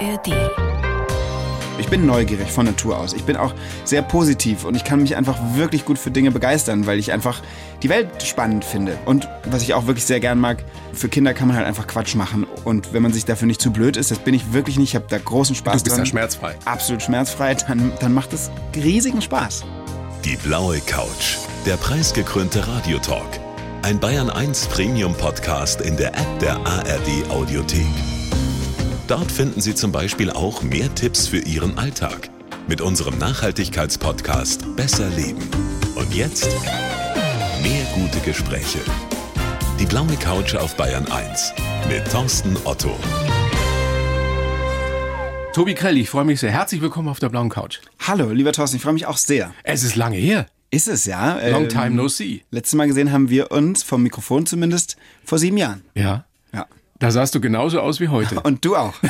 ARD. Ich bin neugierig von Natur aus. Ich bin auch sehr positiv und ich kann mich einfach wirklich gut für Dinge begeistern, weil ich einfach die Welt spannend finde. Und was ich auch wirklich sehr gern mag, für Kinder kann man halt einfach Quatsch machen. Und wenn man sich dafür nicht zu blöd ist, das bin ich wirklich nicht, ich habe da großen Spaß Du bist dran. ja schmerzfrei. Absolut schmerzfrei, dann, dann macht es riesigen Spaß. Die blaue Couch, der preisgekrönte Radiotalk. Ein Bayern 1 Premium Podcast in der App der ARD Audiothek. Dort finden Sie zum Beispiel auch mehr Tipps für Ihren Alltag mit unserem Nachhaltigkeitspodcast Besser Leben. Und jetzt mehr gute Gespräche. Die blaue Couch auf Bayern 1 mit Thorsten Otto. Tobi Krell, ich freue mich sehr. Herzlich willkommen auf der blauen Couch. Hallo, lieber Thorsten, ich freue mich auch sehr. Es ist lange her. Ist es, ja? Long Ähm, time no see. Letztes Mal gesehen haben wir uns, vom Mikrofon zumindest, vor sieben Jahren. Ja. Da sahst du genauso aus wie heute. Und du auch.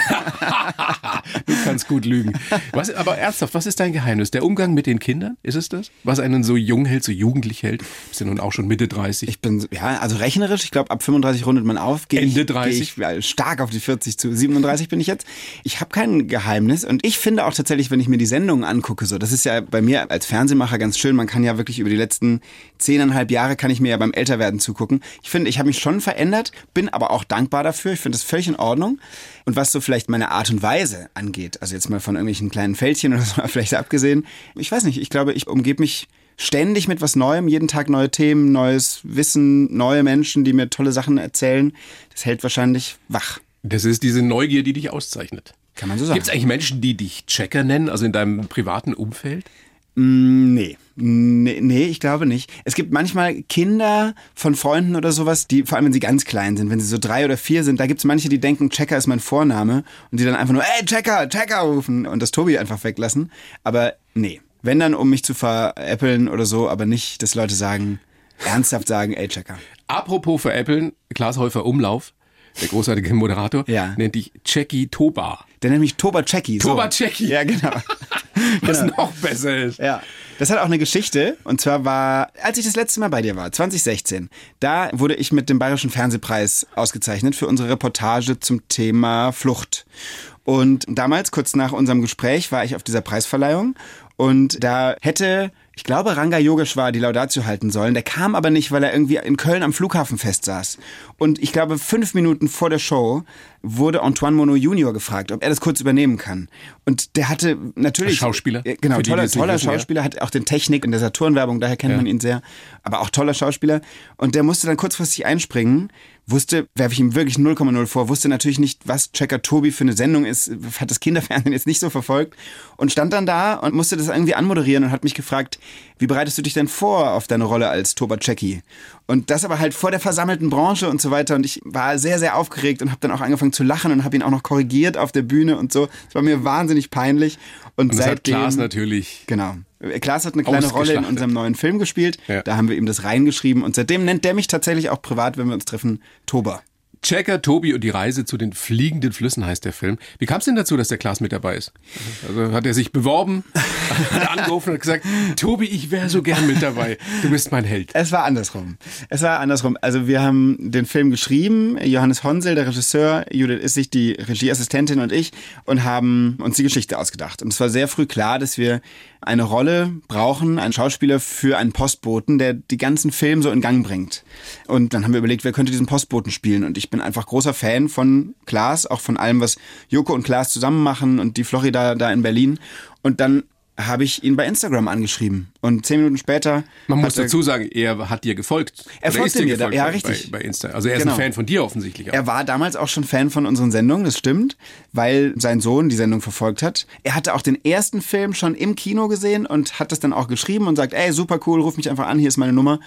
Du kannst gut lügen. Was, aber ernsthaft, was ist dein Geheimnis? Der Umgang mit den Kindern? Ist es das? Was einen so jung hält, so jugendlich hält? Bist ja nun auch schon Mitte 30. Ich bin, ja, also rechnerisch, ich glaube, ab 35 rundet man auf. Gehe Ende ich, 30? Gehe ich stark auf die 40 zu. 37 bin ich jetzt. Ich habe kein Geheimnis und ich finde auch tatsächlich, wenn ich mir die Sendungen angucke, so, das ist ja bei mir als Fernsehmacher ganz schön. Man kann ja wirklich über die letzten zehneinhalb Jahre kann ich mir ja beim Älterwerden zugucken. Ich finde, ich habe mich schon verändert, bin aber auch dankbar dafür. Ich finde das völlig in Ordnung. Und was so vielleicht meine Art und Weise angeht, also jetzt mal von irgendwelchen kleinen Fältchen oder so vielleicht abgesehen, ich weiß nicht, ich glaube, ich umgebe mich ständig mit was Neuem, jeden Tag neue Themen, neues Wissen, neue Menschen, die mir tolle Sachen erzählen. Das hält wahrscheinlich wach. Das ist diese Neugier, die dich auszeichnet. Kann man so sagen. Gibt es eigentlich Menschen, die dich Checker nennen, also in deinem privaten Umfeld? Nee. Nee, nee, ich glaube nicht. Es gibt manchmal Kinder von Freunden oder sowas, die, vor allem wenn sie ganz klein sind, wenn sie so drei oder vier sind, da gibt es manche, die denken, Checker ist mein Vorname und die dann einfach nur, ey, Checker, Checker rufen und das Tobi einfach weglassen. Aber nee. Wenn dann, um mich zu veräppeln oder so, aber nicht, dass Leute sagen, ernsthaft sagen, ey, Checker. Apropos veräppeln, Klaas Häufer Umlauf, der großartige Moderator, Ja. nennt dich Jackie Toba. Der nennt mich Toba. So. Toba Checky. Ja, genau. Was noch besser ist. Ja. Das hat auch eine Geschichte. Und zwar war, als ich das letzte Mal bei dir war, 2016, da wurde ich mit dem Bayerischen Fernsehpreis ausgezeichnet für unsere Reportage zum Thema Flucht. Und damals, kurz nach unserem Gespräch, war ich auf dieser Preisverleihung. Und da hätte, ich glaube, Ranga Yogeshwar die Laudatio halten sollen. Der kam aber nicht, weil er irgendwie in Köln am Flughafen festsaß. Und ich glaube, fünf Minuten vor der Show wurde Antoine Monod Junior gefragt, ob er das kurz übernehmen kann. Und der hatte natürlich... Schauspieler? Genau, Für toller, toller wissen, ja. Schauspieler, hat auch den Technik in der Saturn-Werbung, daher kennt Ja. man ihn sehr. Aber auch toller Schauspieler. Und der musste dann kurzfristig einspringen, wusste, werfe ich ihm wirklich 0,0 vor, wusste natürlich nicht, was Checker Tobi für eine Sendung ist, hat das Kinderfernsehen jetzt nicht so verfolgt und stand dann da und musste das irgendwie anmoderieren und hat mich gefragt, wie bereitest du dich denn vor auf deine Rolle als Toba Checky? Und das aber halt vor der versammelten Branche und so weiter. Und ich war sehr, sehr aufgeregt und habe dann auch angefangen zu lachen und habe ihn auch noch korrigiert auf der Bühne und so. Es war mir wahnsinnig peinlich. Und, Und das hat seitdem. Klaas natürlich. Genau. Klaas hat eine kleine Rolle in unserem neuen Film gespielt. Ja. Da haben wir ihm das reingeschrieben und seitdem nennt der mich tatsächlich auch privat, wenn wir uns treffen, Toba. Checker, Tobi und die Reise zu den fliegenden Flüssen heißt der Film. Wie kam es denn dazu, dass der Klaas mit dabei ist? Also hat er sich beworben, hat angerufen und gesagt, Tobi, ich wäre so gern mit dabei. Du bist mein Held. Es war andersrum. Es war andersrum. Also wir haben den Film geschrieben, Johannes Honsel, der Regisseur, Judith Issig, die Regieassistentin und ich, und haben uns die Geschichte ausgedacht. Und es war sehr früh klar, dass wir eine Rolle brauchen, einen Schauspieler für einen Postboten, der die ganzen Film so in Gang bringt. Und dann haben wir überlegt, wer könnte diesen Postboten spielen. Und ich bin einfach großer Fan von Klaas, auch von allem, was Joko und Klaas zusammen machen und die Florida da in Berlin. Und dann habe ich ihn bei Instagram angeschrieben. Und zehn Minuten später. Man muss dazu sagen, er hat dir gefolgt. Er folgte ist dir mir, da- gefolgt ja, bei- richtig. Bei, bei Insta. Also er ist Genau. ein Fan von dir offensichtlich auch. Er war damals auch schon Fan von unseren Sendungen, das stimmt, weil sein Sohn die Sendung verfolgt hat. Er hatte auch den ersten Film schon im Kino gesehen und hat das dann auch geschrieben und sagt, ey, super cool, ruf mich einfach an, hier ist meine Nummer.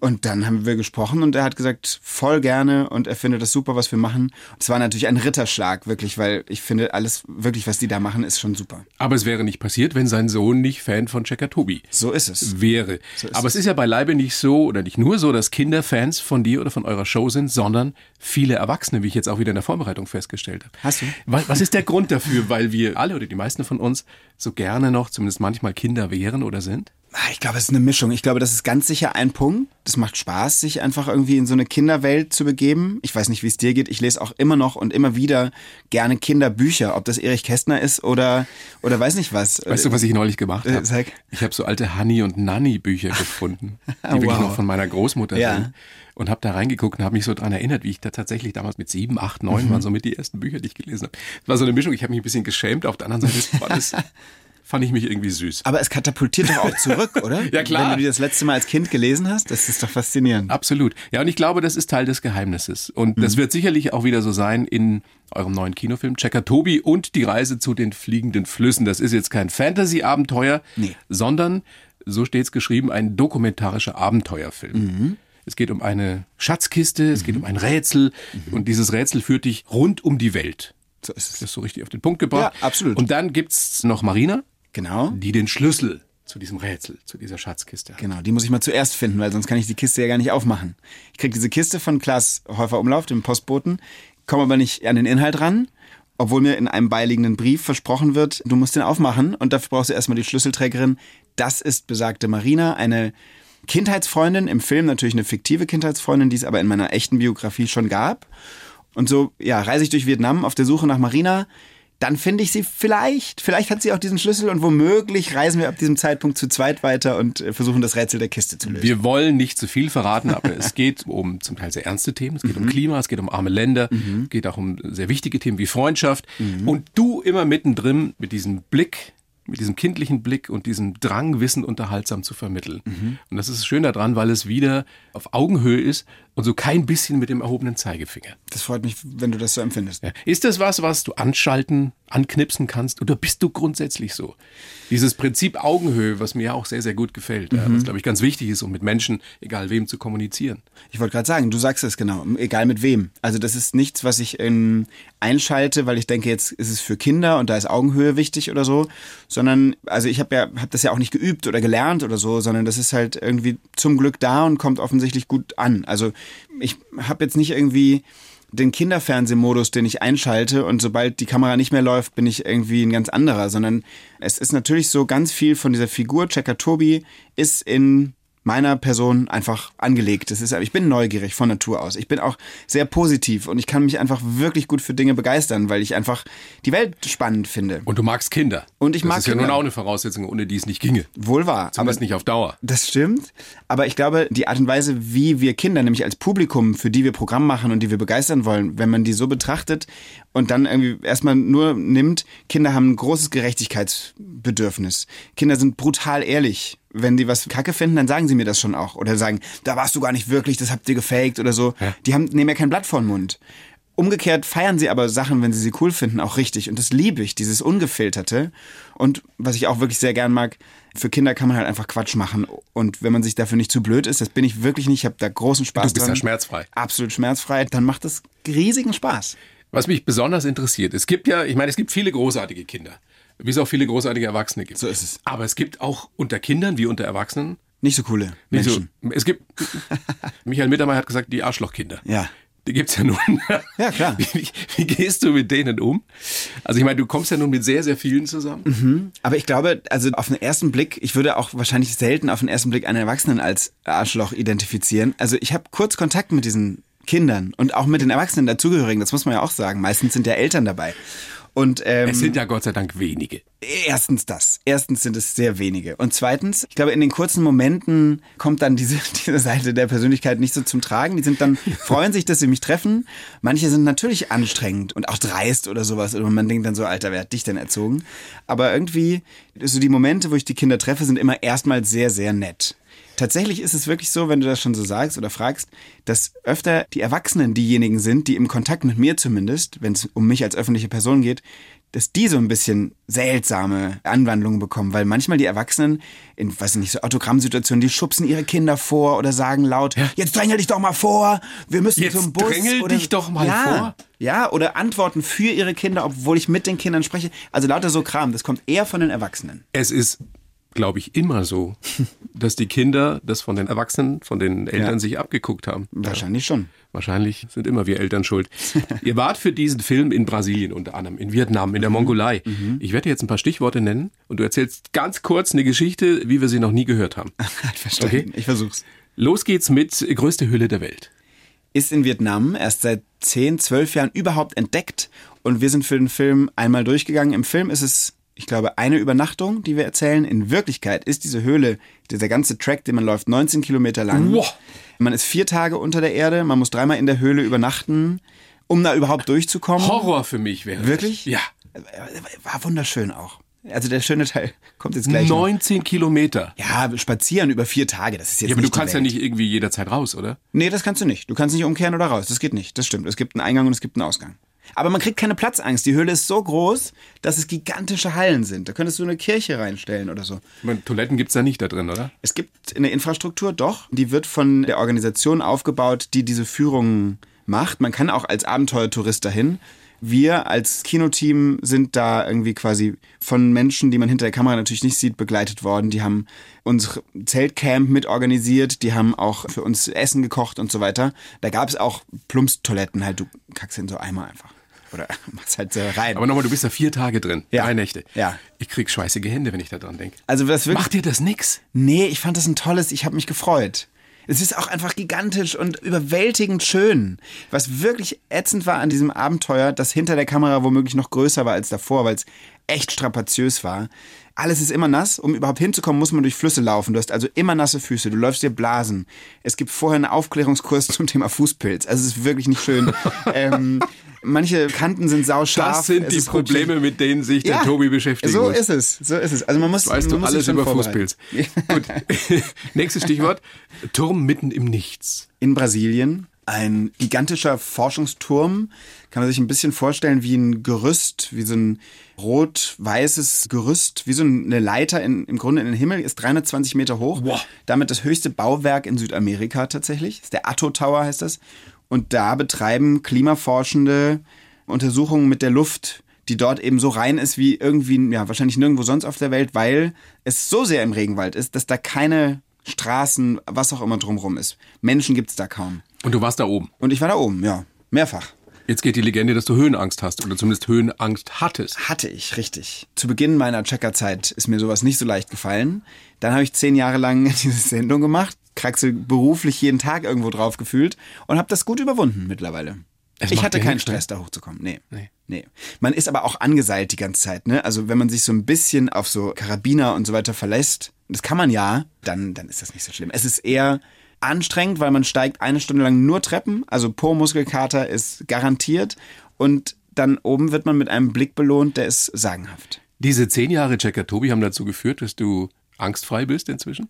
Und dann haben wir gesprochen und er hat gesagt, voll gerne und er findet das super, was wir machen. Es war natürlich ein Ritterschlag, wirklich, weil ich finde, alles wirklich, was die da machen, ist schon super. Aber es wäre nicht passiert, wenn sein Sohn nicht Fan von Checker Tobi So ist es. wäre. Aber es ist ja beileibe nicht so oder nicht nur so, dass Kinder Fans von dir oder von eurer Show sind, sondern viele Erwachsene, wie ich jetzt auch wieder in der Vorbereitung festgestellt habe. Hast du? Wa- Was ist der Grund dafür? Weil wir alle oder die meisten von uns so gerne noch, zumindest manchmal Kinder wären oder sind? Ah, Ich glaube, es ist eine Mischung. Ich glaube, das ist ganz sicher ein Punkt. Das macht Spaß, sich einfach irgendwie in so eine Kinderwelt zu begeben. Ich weiß nicht, wie es dir geht. Ich lese auch immer noch und immer wieder gerne Kinderbücher, ob das Erich Kästner ist oder, oder weiß nicht was. Weißt du, was ich neulich gemacht Äh, habe? sag. Ich habe so alte Honey und Nanny Bücher gefunden, die wirklich Wow. noch von meiner Großmutter Ja. sind. Und habe da reingeguckt und habe mich so dran erinnert, wie ich da tatsächlich damals mit sieben, acht, neun Mhm. waren so mit die ersten Bücher, die ich gelesen habe. Es war so eine Mischung. Ich habe mich ein bisschen geschämt. Auf der anderen Seite war das, fand ich mich irgendwie süß. Aber es katapultiert doch auch zurück, oder? Ja, klar. Wenn du das letzte Mal als Kind gelesen hast, das ist doch faszinierend. Absolut. Ja, und ich glaube, das ist Teil des Geheimnisses. Und Mhm. das wird sicherlich auch wieder so sein in eurem neuen Kinofilm Checker Tobi und die Reise zu den fliegenden Flüssen. Das ist jetzt kein Fantasy-Abenteuer, Nee. sondern, so steht's geschrieben, ein dokumentarischer Abenteuerfilm. Mhm. Es geht um eine Schatzkiste, es geht um ein Rätsel und dieses Rätsel führt dich rund um die Welt. So ist es. Das ist so richtig auf den Punkt gebracht. Ja, absolut. Und dann gibt's noch Marina, Genau. die den Schlüssel zu diesem Rätsel, zu dieser Schatzkiste hat. Genau, die muss ich mal zuerst finden, weil sonst kann ich die Kiste ja gar nicht aufmachen. Ich krieg diese Kiste von Klaas Häufer Umlauf, dem Postboten, komme aber nicht an den Inhalt ran, obwohl mir in einem beiliegenden Brief versprochen wird, du musst den aufmachen und dafür brauchst du erstmal die Schlüsselträgerin. Das ist besagte Marina, eine Kindheitsfreundin, im Film natürlich eine fiktive Kindheitsfreundin, die es aber in meiner echten Biografie schon gab. Und so, ja, reise ich durch Vietnam auf der Suche nach Marina. Dann finde ich sie vielleicht, vielleicht hat sie auch diesen Schlüssel und womöglich reisen wir ab diesem Zeitpunkt zu zweit weiter und äh, versuchen das Rätsel der Kiste zu lösen. Wir wollen nicht zu viel verraten, aber es geht um zum Teil sehr ernste Themen. Es geht um Klima, es geht um arme Länder, es geht auch um sehr wichtige Themen wie Freundschaft. Und du immer mittendrin mit diesem Blick, mit diesem kindlichen Blick und diesem Drang, Wissen unterhaltsam zu vermitteln. Und das ist schön daran, weil es wieder auf Augenhöhe ist und so kein bisschen mit dem erhobenen Zeigefinger. Das freut mich, wenn du das so empfindest. Ja. Ist das was, was du anschalten, anknipsen kannst oder bist du grundsätzlich so? Dieses Prinzip Augenhöhe, was mir ja auch sehr, sehr gut gefällt, ja, was glaube ich ganz wichtig ist, um mit Menschen, egal wem, zu kommunizieren. Ich wollte gerade sagen, du sagst es genau, egal mit wem. Also das ist nichts, was ich ähm, einschalte, weil ich denke, jetzt ist es für Kinder und da ist Augenhöhe wichtig oder so, sondern also ich habe ja hab das ja auch nicht geübt oder gelernt oder so, sondern das ist halt irgendwie zum Glück da und kommt offensichtlich gut an. Also ich habe jetzt nicht irgendwie den Kinderfernsehmodus, den ich einschalte und sobald die Kamera nicht mehr läuft, bin ich irgendwie ein ganz anderer, sondern es ist natürlich so ganz viel von dieser Figur Checker Tobi ist in meiner Person einfach angelegt. Das ist, ich bin neugierig von Natur aus. Ich bin auch sehr positiv und ich kann mich einfach wirklich gut für Dinge begeistern, weil ich einfach die Welt spannend finde. Und du magst Kinder. Und ich das mag ist ja nun auch eine Voraussetzung, ohne die es nicht ginge. Wohl wahr. Zumindest nicht auf Dauer. Das stimmt. Aber ich glaube, die Art und Weise, wie wir Kinder, nämlich als Publikum, für die wir Programm machen und die wir begeistern wollen, wenn man die so betrachtet und dann irgendwie erstmal nur nimmt, Kinder haben ein großes Gerechtigkeitsbedürfnis. Kinder sind brutal ehrlich. Wenn die was kacke finden, dann sagen sie mir das schon auch. Oder sagen, da warst du gar nicht wirklich, das habt ihr gefaked oder so. Ja. Die haben, nehmen ja kein Blatt vor den Mund. Umgekehrt feiern sie aber Sachen, wenn sie sie cool finden, auch richtig. Und das liebe ich, dieses Ungefilterte. Und was ich auch wirklich sehr gern mag, für Kinder kann man halt einfach Quatsch machen. Und wenn man sich dafür nicht zu blöd ist, das bin ich wirklich nicht, ich habe da großen Spaß Du bist dran. ja schmerzfrei. Absolut schmerzfrei, dann macht das riesigen Spaß. Was mich besonders interessiert, es gibt ja, ich meine, es gibt viele großartige Kinder, wie es auch viele großartige Erwachsene gibt. So ist es. Aber es gibt auch unter Kindern wie unter Erwachsenen Nicht so coole nicht Menschen. so. Es gibt, Michael Mittermeier hat gesagt, die Arschlochkinder. Ja. Die gibt's ja nun. Ja, klar. Wie, wie gehst du mit denen um? Also ich meine, du kommst ja nun mit sehr, sehr vielen zusammen. Aber ich glaube, also auf den ersten Blick, ich würde auch wahrscheinlich selten auf den ersten Blick einen Erwachsenen als Arschloch identifizieren. Also ich habe kurz Kontakt mit diesen Kindern und auch mit den Erwachsenen dazugehörigen, das muss man ja auch sagen. Meistens sind ja Eltern dabei. Und ähm, Es sind ja Gott sei Dank wenige. Erstens das. Erstens sind es sehr wenige. Und zweitens, ich glaube, in den kurzen Momenten kommt dann diese, diese Seite der Persönlichkeit nicht so zum Tragen. Die sind dann, freuen sich, dass sie mich treffen. Manche sind natürlich anstrengend und auch dreist oder sowas. Und man denkt dann so, Alter, wer hat dich denn erzogen? Aber irgendwie, so die Momente, wo ich die Kinder treffe, sind immer erstmal sehr, sehr nett. Tatsächlich ist es wirklich so, wenn du das schon so sagst oder fragst, dass öfter die Erwachsenen diejenigen sind, die im Kontakt mit mir zumindest, wenn es um mich als öffentliche Person geht, dass die so ein bisschen seltsame Anwandlungen bekommen, weil manchmal die Erwachsenen in, weiß ich nicht, so Autogrammsituationen, die schubsen ihre Kinder vor oder sagen laut, jetzt drängel dich doch mal vor, wir müssen Jetzt zum Bus. drängel oder, dich doch mal ja, vor. Ja, oder antworten für ihre Kinder, obwohl ich mit den Kindern spreche. Also lauter so Kram, das kommt eher von den Erwachsenen. Es ist glaube ich, immer so, dass die Kinder das von den Erwachsenen, von den Eltern Ja. sich abgeguckt haben. Wahrscheinlich schon. Wahrscheinlich sind immer wir Eltern schuld. Ihr wart für diesen Film in Brasilien unter anderem, in Vietnam, in der Mongolei. Ich werde dir jetzt ein paar Stichworte nennen und du erzählst ganz kurz eine Geschichte, wie wir sie noch nie gehört haben. Verstanden. Ich versuch's. Los geht's mit größte Höhle der Welt. Ist in Vietnam erst seit 10, 12 Jahren überhaupt entdeckt und wir sind für den Film einmal durchgegangen. Im Film ist es, ich glaube, eine Übernachtung, die wir erzählen. In Wirklichkeit ist diese Höhle, dieser ganze Track, den man läuft, 19 Kilometer lang. Wow. Man ist vier Tage unter der Erde, man muss dreimal in der Höhle übernachten, um da überhaupt durchzukommen. Horror für mich wäre. das. Wirklich? Ja. War wunderschön auch. Also der schöne Teil kommt jetzt gleich. noch. 19 Kilometer. Ja, spazieren über vier Tage, das ist jetzt Ja, aber du kannst ja nicht irgendwie jederzeit raus, oder? Nee, das kannst du nicht. Du kannst nicht umkehren oder raus. Das geht nicht. Das stimmt. Es gibt einen Eingang und es gibt einen Ausgang. Aber man kriegt keine Platzangst. Die Höhle ist so groß, dass es gigantische Hallen sind. Da könntest du eine Kirche reinstellen oder so. Meine, Toiletten gibt's da nicht da drin, oder? Es gibt eine Infrastruktur, doch. Die wird von der Organisation aufgebaut, die diese Führungen macht. Man kann auch als Abenteuertourist dahin. Wir als Kinoteam sind da irgendwie quasi von Menschen, die man hinter der Kamera natürlich nicht sieht, begleitet worden. Die haben unser Zeltcamp mit organisiert, die haben auch für uns Essen gekocht und so weiter. Da gab es auch Plumpstoiletten halt, du kackst in so Eimer einfach. Oder machst halt so rein. Aber nochmal, du bist da vier Tage drin. Ja. Drei Nächte. Ja. Ich krieg schweißige Hände, wenn ich da dran denke. also das wirklich Macht dir das nix? Nee, ich fand das ein tolles, ich habe mich gefreut. Es ist auch einfach gigantisch und überwältigend schön. Was wirklich ätzend war an diesem Abenteuer, das hinter der Kamera womöglich noch größer war als davor, weil es echt strapaziös war. Alles ist immer nass. Um überhaupt hinzukommen, muss man durch Flüsse laufen. Du hast also immer nasse Füße. Du läufst dir Blasen. Es gibt vorher einen Aufklärungskurs zum Thema Fußpilz. Also es ist wirklich nicht schön. ähm, manche Kanten sind sauscharf. Das sind Es die. Probleme, mit denen sich der Tobi beschäftigen so muss. ist es. So ist es. Also man muss, Weißt man du muss alles über. Fußpilz. Gut. Nächstes Stichwort. Turm mitten im Nichts. in Brasilien. Ein gigantischer Forschungsturm. Kann man sich ein bisschen vorstellen wie ein Gerüst, wie so ein rot-weißes Gerüst, wie so eine Leiter in, im Grunde in den Himmel, ist 320 Meter hoch. Wow. Damit das höchste Bauwerk in Südamerika tatsächlich. Das ist der Atto Tower heißt das. Und da betreiben Klimaforschende Untersuchungen mit der Luft, die dort eben so rein ist wie irgendwie, ja, wahrscheinlich nirgendwo sonst auf der Welt, weil es so sehr im Regenwald ist, dass da keine Straßen, was auch immer drumherum ist. Menschen gibt's da kaum. Und du warst da oben. Und ich war da oben, ja. Mehrfach. Jetzt geht die Legende, dass du Höhenangst hast oder zumindest Höhenangst hattest. Hatte ich, richtig. Zu Beginn meiner Checkerzeit ist mir sowas nicht so leicht gefallen. Dann habe ich zehn Jahre lang diese Sendung gemacht, kraxel beruflich jeden Tag irgendwo drauf gefühlt und habe das gut überwunden mittlerweile. Es ich hatte keinen ne? Stress, da hochzukommen. Nee. Nee. nee. Man ist aber auch angeseilt die ganze Zeit, ne? Also wenn man sich so ein bisschen auf so Karabiner und so weiter verlässt, das kann man ja, dann, dann ist das nicht so schlimm. Es ist eher anstrengend, weil man steigt eine Stunde lang nur Treppen, also Po-Muskelkater ist garantiert und dann oben wird man mit einem Blick belohnt, der ist sagenhaft. Diese zehn Jahre Checker Tobi haben dazu geführt, dass du angstfrei bist inzwischen?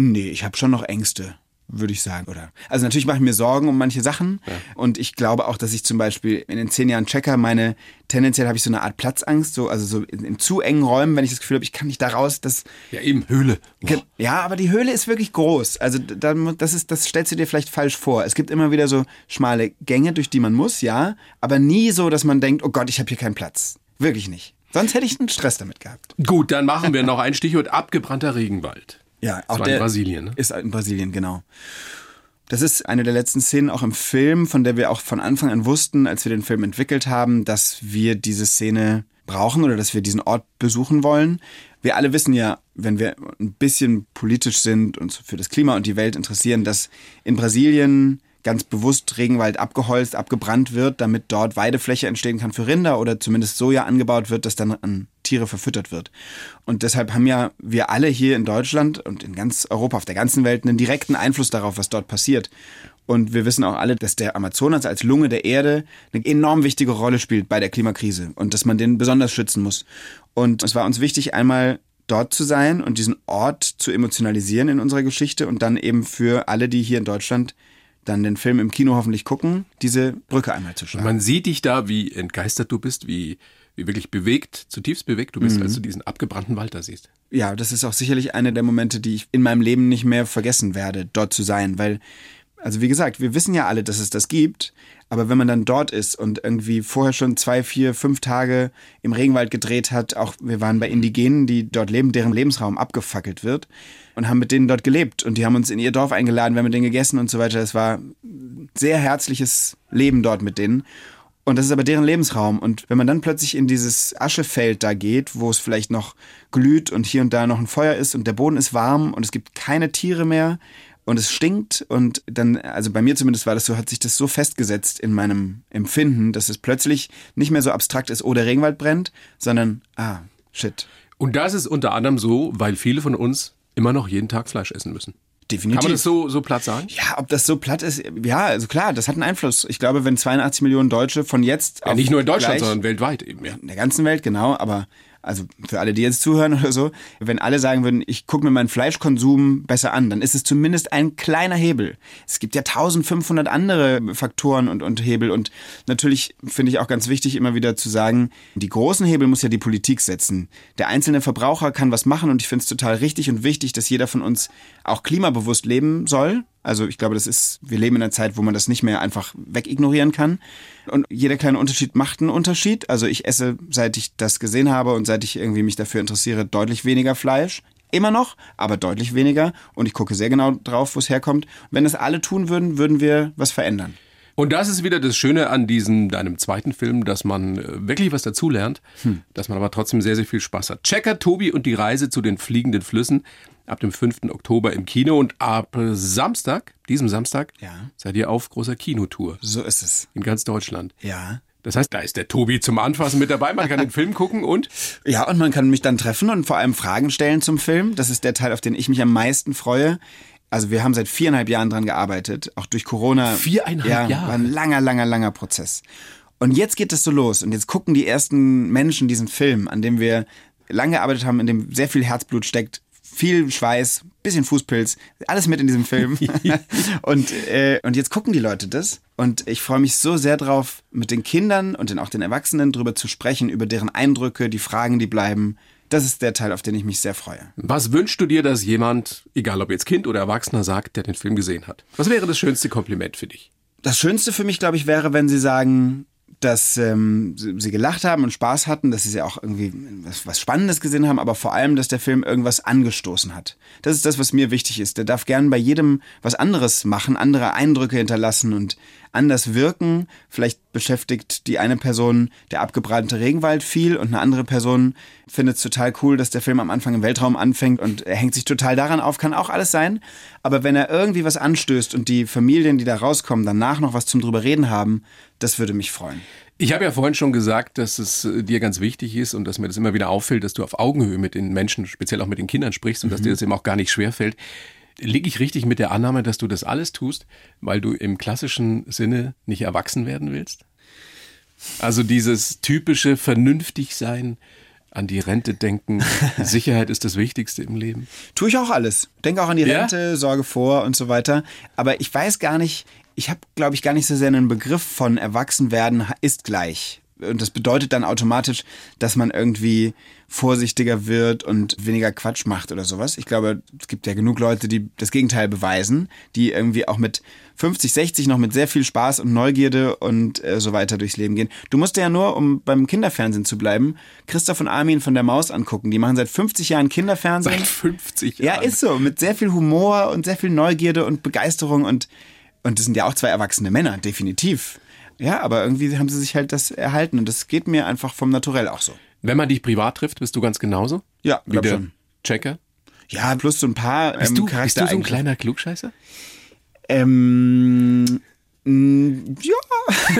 Nee, ich habe schon noch Ängste, würde ich sagen, oder? Also natürlich mache ich mir Sorgen um manche Sachen und ich glaube auch, dass ich zum Beispiel in den zehn Jahren Checker meine, tendenziell habe ich so eine Art Platzangst, so, also so in, in zu engen Räumen, wenn ich das Gefühl habe, ich kann nicht da raus, das, Ja, eben, Höhle. Ge- Ja, aber die Höhle ist wirklich groß. Also da, das, ist, das stellst du dir vielleicht falsch vor. Es gibt immer wieder so schmale Gänge, durch die man muss, ja, aber nie so, dass man denkt, oh Gott, ich habe hier keinen Platz. Wirklich nicht. Sonst hätte ich einen Stress damit gehabt. Gut, dann machen wir noch ein Stichwort abgebrannter Regenwald. Ja, Das war in Brasilien, ne? Ist in Brasilien, genau. Das ist eine der letzten Szenen auch im Film, von der wir auch von Anfang an wussten, als wir den Film entwickelt haben, dass wir diese Szene brauchen oder dass wir diesen Ort besuchen wollen. Wir alle wissen ja, wenn wir ein bisschen politisch sind und für das Klima und die Welt interessieren, dass in Brasilien ganz bewusst Regenwald abgeholzt, abgebrannt wird, damit dort Weidefläche entstehen kann für Rinder oder zumindest Soja angebaut wird, das dann an Tiere verfüttert wird. Und deshalb haben ja wir alle hier in Deutschland und in ganz Europa, auf der ganzen Welt einen direkten Einfluss darauf, was dort passiert. Und wir wissen auch alle, dass der Amazonas als Lunge der Erde eine enorm wichtige Rolle spielt bei der Klimakrise und dass man den besonders schützen muss. Und es war uns wichtig, einmal dort zu sein und diesen Ort zu emotionalisieren in unserer Geschichte und dann eben für alle, die hier in Deutschland dann den Film im Kino hoffentlich gucken, diese Brücke einmal zu schlagen. Man sieht dich da, wie entgeistert du bist, wie, wie wirklich bewegt, zutiefst bewegt du bist, als du diesen abgebrannten Wald da siehst. ja, das ist auch sicherlich einer der Momente, die ich in meinem Leben nicht mehr vergessen werde, dort zu sein, weil Also wie gesagt, wir wissen ja alle, dass es das gibt, aber wenn man dann dort ist und irgendwie vorher schon zwei, vier, fünf Tage im Regenwald gedreht hat, auch wir waren bei Indigenen, die dort leben, deren Lebensraum abgefackelt wird und haben mit denen dort gelebt und die haben uns in ihr Dorf eingeladen, wir haben mit denen gegessen und so weiter. Es war sehr herzliches Leben dort mit denen. Und das ist aber deren Lebensraum. Und wenn man dann plötzlich in dieses Aschefeld da geht, wo es vielleicht noch glüht und hier und da noch ein Feuer ist und der Boden ist warm und es gibt keine Tiere mehr und es stinkt und dann, also bei mir zumindest war das so, hat sich das so festgesetzt in meinem Empfinden, dass es plötzlich nicht mehr so abstrakt ist, oh, der Regenwald brennt, sondern, ah, shit. Und das ist unter anderem so, weil viele von uns immer noch jeden Tag Fleisch essen müssen. Definitiv. Kann man das so, so platt sagen? Ja, ob das so platt ist, ja, also klar, das hat einen Einfluss. Ich glaube, wenn 82 Millionen Deutsche von jetzt ja, auf nicht nur in Deutschland, sondern weltweit eben, ja. in der ganzen Welt, genau, aber also für alle, die jetzt zuhören oder so, wenn alle sagen würden, ich gucke mir meinen Fleischkonsum besser an, dann ist es zumindest ein kleiner Hebel. Es gibt ja 1500 andere Faktoren und, und Hebel und natürlich finde ich auch ganz wichtig immer wieder zu sagen, die großen Hebel muss ja die Politik setzen. Der einzelne Verbraucher kann was machen und ich finde es total richtig und wichtig, dass jeder von uns auch klimabewusst leben soll. Also ich glaube, das ist, wir leben in einer Zeit, wo man das nicht mehr einfach wegignorieren kann. Und jeder kleine Unterschied macht einen Unterschied. Also ich esse, seit ich das gesehen habe und seit ich irgendwie mich dafür interessiere, deutlich weniger Fleisch. Immer noch, aber deutlich weniger. Und ich gucke sehr genau drauf, wo es herkommt. Wenn das alle tun würden, würden wir was verändern. Und das ist wieder das Schöne an diesem, deinem zweiten Film, dass man äh, wirklich was dazulernt, hm. dass man aber trotzdem sehr, sehr viel Spaß hat. Checker, Tobi und die Reise zu den fliegenden Flüssen ab dem 5. Oktober im Kino und ab Samstag, diesem Samstag, Ja. seid ihr auf großer Kinotour So ist es. in ganz Deutschland. Ja. Das heißt, da ist der Tobi zum Anfassen mit dabei, man kann den Film gucken und Ja, und man kann mich dann treffen und vor allem Fragen stellen zum Film. Das ist der Teil, auf den ich mich am meisten freue. Also wir haben seit viereinhalb Jahren dran gearbeitet, auch durch Corona. Viereinhalb ja, Jahre? War ein langer, langer, langer Prozess. Und jetzt geht es so los und jetzt gucken die ersten Menschen diesen Film, an dem wir lange gearbeitet haben, in dem sehr viel Herzblut steckt, viel Schweiß, bisschen Fußpilz, alles mit in diesem Film. und, äh, und jetzt gucken die Leute das und ich freue mich so sehr drauf, mit den Kindern und den, auch den Erwachsenen drüber zu sprechen, über deren Eindrücke, die Fragen, die bleiben. Das ist der Teil, auf den ich mich sehr freue. was wünschst du dir, dass jemand, egal ob jetzt Kind oder Erwachsener, sagt, der den Film gesehen hat? Was wäre das schönste Kompliment für dich? Das Schönste für mich, glaube ich, wäre, wenn sie sagen, dass ähm, sie gelacht haben und Spaß hatten, dass sie ja auch irgendwie was, was Spannendes gesehen haben, aber vor allem, dass der Film irgendwas angestoßen hat. Das ist das, was mir wichtig ist. Der darf gern bei jedem was anderes machen, andere Eindrücke hinterlassen und anders wirken. Vielleicht beschäftigt die eine Person der abgebrannte Regenwald viel und eine andere Person findet es total cool, dass der Film am Anfang im Weltraum anfängt und er hängt sich total daran auf. Kann auch alles sein. Aber wenn er irgendwie was anstößt und die Familien, die da rauskommen, danach noch was zum drüber reden haben, das würde mich freuen. Ich habe ja vorhin schon gesagt, dass es äh, dir ganz wichtig ist und dass mir das immer wieder auffällt, dass du auf Augenhöhe mit den Menschen, speziell auch mit den Kindern sprichst und dass dir das eben auch gar nicht schwer fällt. Liege ich richtig mit der Annahme, dass du das alles tust, weil du im klassischen Sinne nicht erwachsen werden willst? Also dieses typische vernünftig sein, an die Rente denken, Sicherheit ist das Wichtigste im Leben. Tue ich auch alles. Denke auch an die Ja? Rente, sorge vor und so weiter. Aber ich weiß gar nicht, ich habe, glaube ich, gar nicht so sehr einen Begriff von Erwachsenwerden ist gleich. Und das bedeutet dann automatisch, dass man irgendwie vorsichtiger wird und weniger Quatsch macht oder sowas. Ich glaube, es gibt ja genug Leute, die das Gegenteil beweisen, die irgendwie auch mit 50, 60 noch mit sehr viel Spaß und Neugierde und äh, so weiter durchs Leben gehen. Du musst dir ja nur, um beim Kinderfernsehen zu bleiben, Christoph und Armin von der Maus angucken. Die machen seit 50 Jahren Kinderfernsehen. Seit 50 Ja, Jahren. ist so. Mit sehr viel Humor und sehr viel Neugierde und Begeisterung und, und das sind ja auch zwei erwachsene Männer, definitiv. Ja, aber irgendwie haben sie sich halt das erhalten und das geht mir einfach vom Naturell auch so. Wenn man dich privat trifft, bist du ganz genauso? Ja, Wie der schon. Checker? Ja, plus so ein paar Bist, ähm, du, bist du so ein kleiner Klugscheißer? Ähm,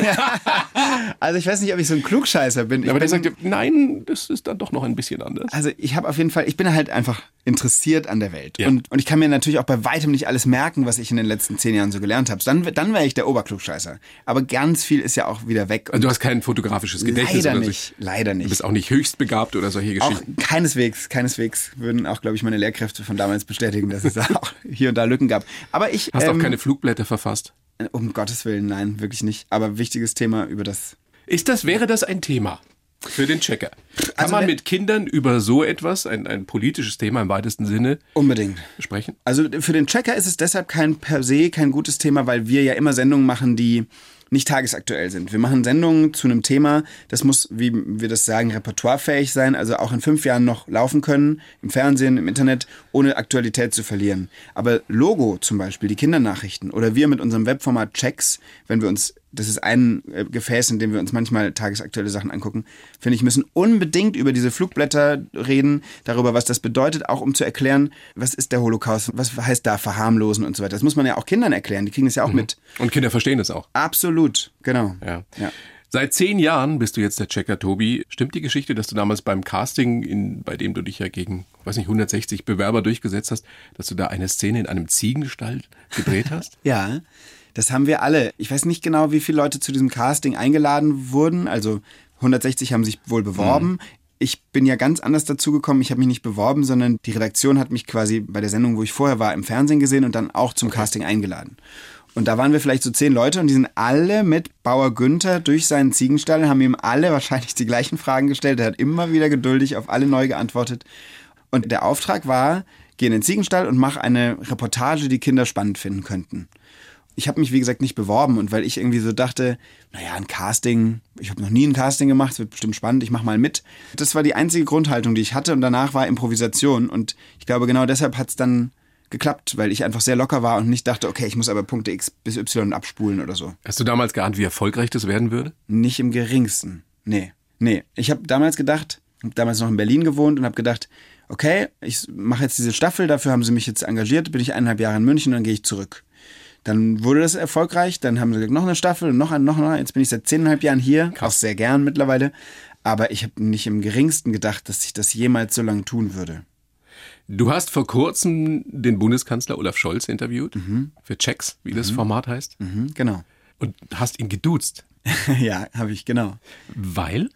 ja. also ich weiß nicht, ob ich so ein Klugscheißer bin. Ich Aber der sagt, nein, das ist dann doch noch ein bisschen anders. Also ich habe auf jeden Fall, ich bin halt einfach interessiert an der Welt. Ja. Und, und ich kann mir natürlich auch bei weitem nicht alles merken, was ich in den letzten zehn Jahren so gelernt habe. Dann, dann wäre ich der Oberklugscheißer. Aber ganz viel ist ja auch wieder weg. Also du hast kein fotografisches Gedächtnis leider oder so. nicht, leider Du nicht. bist auch nicht höchstbegabt oder solche Auch Geschichten. keineswegs, keineswegs würden auch, glaube ich, meine Lehrkräfte von damals bestätigen, dass es da auch hier und da Lücken gab. Aber ich. Hast auch ähm, keine Flugblätter verfasst. Um Gottes Willen, nein, wirklich nicht. Aber wichtiges Thema, über das. Ist das, wäre das ein Thema? für den Checker. Kann Also man mit Kindern über so etwas, ein, ein politisches Thema im weitesten Sinne, Unbedingt. sprechen? Also für den Checker ist es deshalb kein per se kein gutes Thema, weil wir ja immer Sendungen machen, die nicht tagesaktuell sind. Wir machen Sendungen zu einem Thema, das muss, wie wir das sagen, repertoirefähig sein, also auch in fünf Jahren noch laufen können, im Fernsehen, im Internet, ohne Aktualität zu verlieren. Aber Logo zum Beispiel, die Kindernachrichten oder wir mit unserem Webformat Checks, wenn wir uns, das ist ein äh, Gefäß, in dem wir uns manchmal tagesaktuelle Sachen angucken, finde ich, müssen unbedingt über diese Flugblätter reden, darüber, was das bedeutet, auch um zu erklären, was ist der Holocaust, was heißt da verharmlosen und so weiter. Das muss man ja auch Kindern erklären, die kriegen das ja auch mit. Und Kinder verstehen es auch. Absolut, genau. Ja. Ja. Seit zehn Jahren bist du jetzt der Checker, Tobi. Stimmt die Geschichte, dass du damals beim Casting, in, bei dem du dich ja gegen, weiß nicht, 160 Bewerber durchgesetzt hast, dass du da eine Szene in einem Ziegenstall gedreht hast? Ja, das haben wir alle. Ich weiß nicht genau, wie viele Leute zu diesem Casting eingeladen wurden. Also 160 haben sich wohl beworben. Ich bin ja ganz anders dazugekommen. Ich habe mich nicht beworben, sondern die Redaktion hat mich quasi bei der Sendung, wo ich vorher war, im Fernsehen gesehen und dann auch zum Casting eingeladen. Und da waren wir vielleicht so zehn Leute und die sind alle mit Bauer Günther durch seinen Ziegenstall, haben ihm alle wahrscheinlich die gleichen Fragen gestellt. Er hat immer wieder geduldig auf alle neu geantwortet. Und der Auftrag war, geh in den Ziegenstall und mach eine Reportage, die Kinder spannend finden könnten. Ich habe mich, wie gesagt, nicht beworben und weil ich irgendwie so dachte, naja, ein Casting, ich habe noch nie ein Casting gemacht, es wird bestimmt spannend, ich mache mal mit. Das war die einzige Grundhaltung, die ich hatte und danach war Improvisation und ich glaube, genau deshalb hat es dann geklappt, weil ich einfach sehr locker war und nicht dachte, okay, ich muss aber Punkte X bis Y abspulen oder so. Hast du damals geahnt, wie erfolgreich das werden würde? Nicht im geringsten. Nee. Nee. Ich habe damals gedacht, habe damals noch in Berlin gewohnt und habe gedacht, okay, ich mache jetzt diese Staffel, dafür haben sie mich jetzt engagiert, bin ich eineinhalb Jahre in München und dann gehe ich zurück. Dann wurde das erfolgreich, dann haben sie noch eine Staffel und noch eine, noch eine. Jetzt bin ich seit zehneinhalb Jahren hier, auch sehr gern mittlerweile. Aber ich habe nicht im geringsten gedacht, dass ich das jemals so lange tun würde. Du hast vor kurzem den Bundeskanzler Olaf Scholz interviewt für Checks, wie das Format heißt, Mhm, genau. und hast ihn geduzt. ja, habe ich, genau. Weil?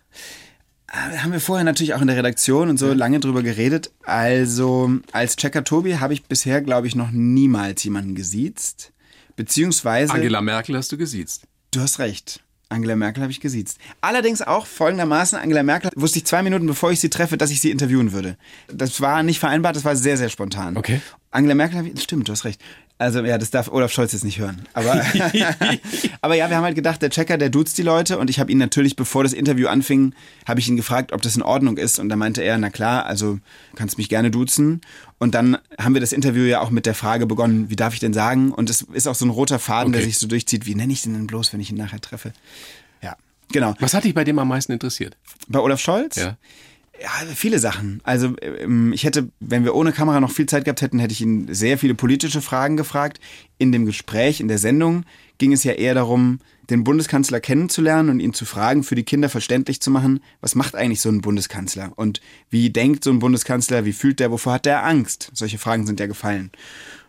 Da haben wir vorher natürlich auch in der Redaktion und so lange drüber geredet. Also als Checker Tobi habe ich bisher, glaube ich, noch niemals jemanden gesiezt. Beziehungsweise. Angela Merkel hast du gesiezt. Du hast recht. Angela Merkel habe ich gesiezt. Allerdings auch folgendermaßen, Angela Merkel wusste ich zwei Minuten, bevor ich sie treffe, dass ich sie interviewen würde. Das war nicht vereinbart, das war sehr, sehr spontan. Okay. Angela Merkel, habe ich, stimmt, du hast recht. Also ja, das darf Olaf Scholz jetzt nicht hören. Aber, aber ja, wir haben halt gedacht, der Checker, der duzt die Leute und ich habe ihn natürlich, bevor das Interview anfing, habe ich ihn gefragt, ob das in Ordnung ist und da meinte er, na klar, also kannst mich gerne duzen. Und dann haben wir das Interview ja auch mit der Frage begonnen, wie darf ich denn sagen? Und es ist auch so ein roter Faden, der Okay. sich so durchzieht, wie nenne ich den denn bloß, wenn ich ihn nachher treffe? Ja, genau. Was hat dich bei dem am meisten interessiert? Bei Olaf Scholz? Ja. Ja, viele Sachen. Also ähm, ich hätte, wenn wir ohne Kamera noch viel Zeit gehabt hätten, hätte ich ihn sehr viele politische Fragen gefragt. In dem Gespräch, in der Sendung ging es ja eher darum, den Bundeskanzler kennenzulernen und ihn zu fragen, für die Kinder verständlich zu machen, was macht eigentlich so ein Bundeskanzler und wie denkt so ein Bundeskanzler, wie fühlt der, wovor hat der Angst? Solche Fragen sind ja gefallen.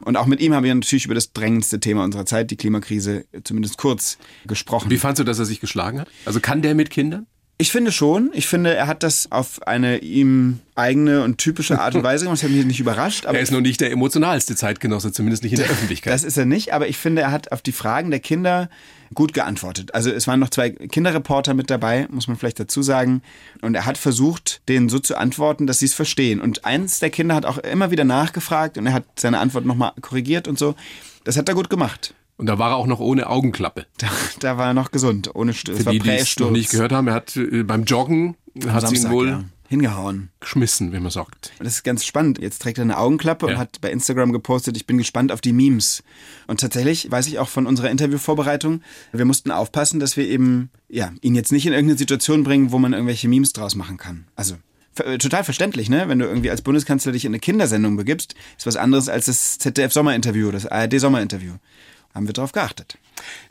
Und auch mit ihm haben wir natürlich über das drängendste Thema unserer Zeit, die Klimakrise, zumindest kurz gesprochen. Wie fandst du, dass er sich geschlagen hat? Also kann der mit Kindern? Ich finde schon. Ich finde, er hat das auf eine ihm eigene und typische Art und Weise gemacht. Das hat mich nicht überrascht. Aber Er ist noch nicht der emotionalste Zeitgenosse, zumindest nicht in der Öffentlichkeit. das ist er nicht. Aber ich finde, er hat auf die Fragen der Kinder gut geantwortet. Also es waren noch zwei Kinderreporter mit dabei, muss man vielleicht dazu sagen. Und er hat versucht, denen so zu antworten, dass sie es verstehen. Und eins der Kinder hat auch immer wieder nachgefragt und er hat seine Antwort nochmal korrigiert und so. Das hat er gut gemacht. Und da war er auch noch ohne Augenklappe. Da, da war er noch gesund, ohne Sturz. Für die, die es noch nicht gehört haben, er hat äh, beim Joggen, hat sie ihn Samstag, wohl ja. hingehauen. geschmissen, wie man sagt. Das ist ganz spannend. Jetzt trägt er eine Augenklappe Ja. und hat bei Instagram gepostet, ich bin gespannt auf die Memes. Und tatsächlich weiß ich auch von unserer Interviewvorbereitung, wir mussten aufpassen, dass wir eben ja, ihn jetzt nicht in irgendeine Situation bringen, wo man irgendwelche Memes draus machen kann. Also äh, total verständlich, ne? Wenn du irgendwie als Bundeskanzler dich in eine Kindersendung begibst, ist was anderes als das ZDF-Sommerinterview, das ARD-Sommerinterview. Haben wir drauf geachtet.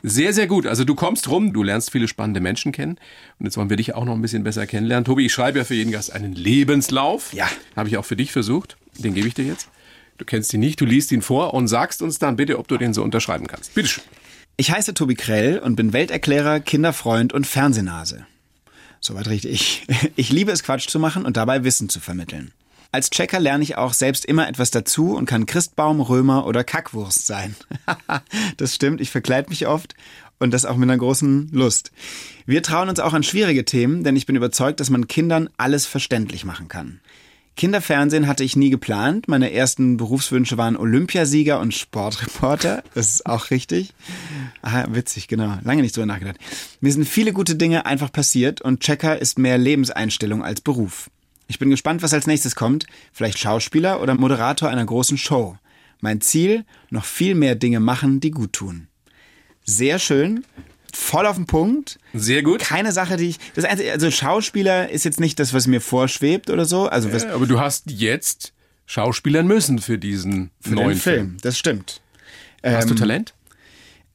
Sehr, sehr gut. Also du kommst rum, du lernst viele spannende Menschen kennen. Und jetzt wollen wir dich auch noch ein bisschen besser kennenlernen. Tobi, ich schreibe ja für jeden Gast einen Lebenslauf. Ja. Habe ich auch für dich versucht. Den gebe ich dir jetzt. Du kennst ihn nicht, du liest ihn vor und sagst uns dann bitte, ob du den so unterschreiben kannst. Bitteschön. Ich heiße Tobi Krell und bin Welterklärer, Kinderfreund und Fernsehnase. Soweit richtig. Ich liebe es, Quatsch zu machen und dabei Wissen zu vermitteln. Als Checker lerne ich auch selbst immer etwas dazu und kann Christbaum, Römer oder Kackwurst sein. das stimmt, ich verkleide mich oft und das auch mit einer großen Lust. Wir trauen uns auch an schwierige Themen, denn ich bin überzeugt, dass man Kindern alles verständlich machen kann. Kinderfernsehen hatte ich nie geplant. Meine ersten Berufswünsche waren Olympiasieger und Sportreporter. Das ist auch richtig. Ah, witzig, genau. Lange nicht drüber nachgedacht. Mir sind viele gute Dinge einfach passiert und Checker ist mehr Lebenseinstellung als Beruf. Ich bin gespannt, was als nächstes kommt. Vielleicht Schauspieler oder Moderator einer großen Show. Mein Ziel, noch viel mehr Dinge machen, die gut tun. Sehr schön voll auf den Punkt. Sehr gut. Keine Sache, die ich. Das Einzige, also Schauspieler ist jetzt nicht das, was mir vorschwebt oder so. Also was, Ja, aber du hast jetzt Schauspielern müssen für diesen für neuen den Film. Film. Das stimmt. Hast du Talent?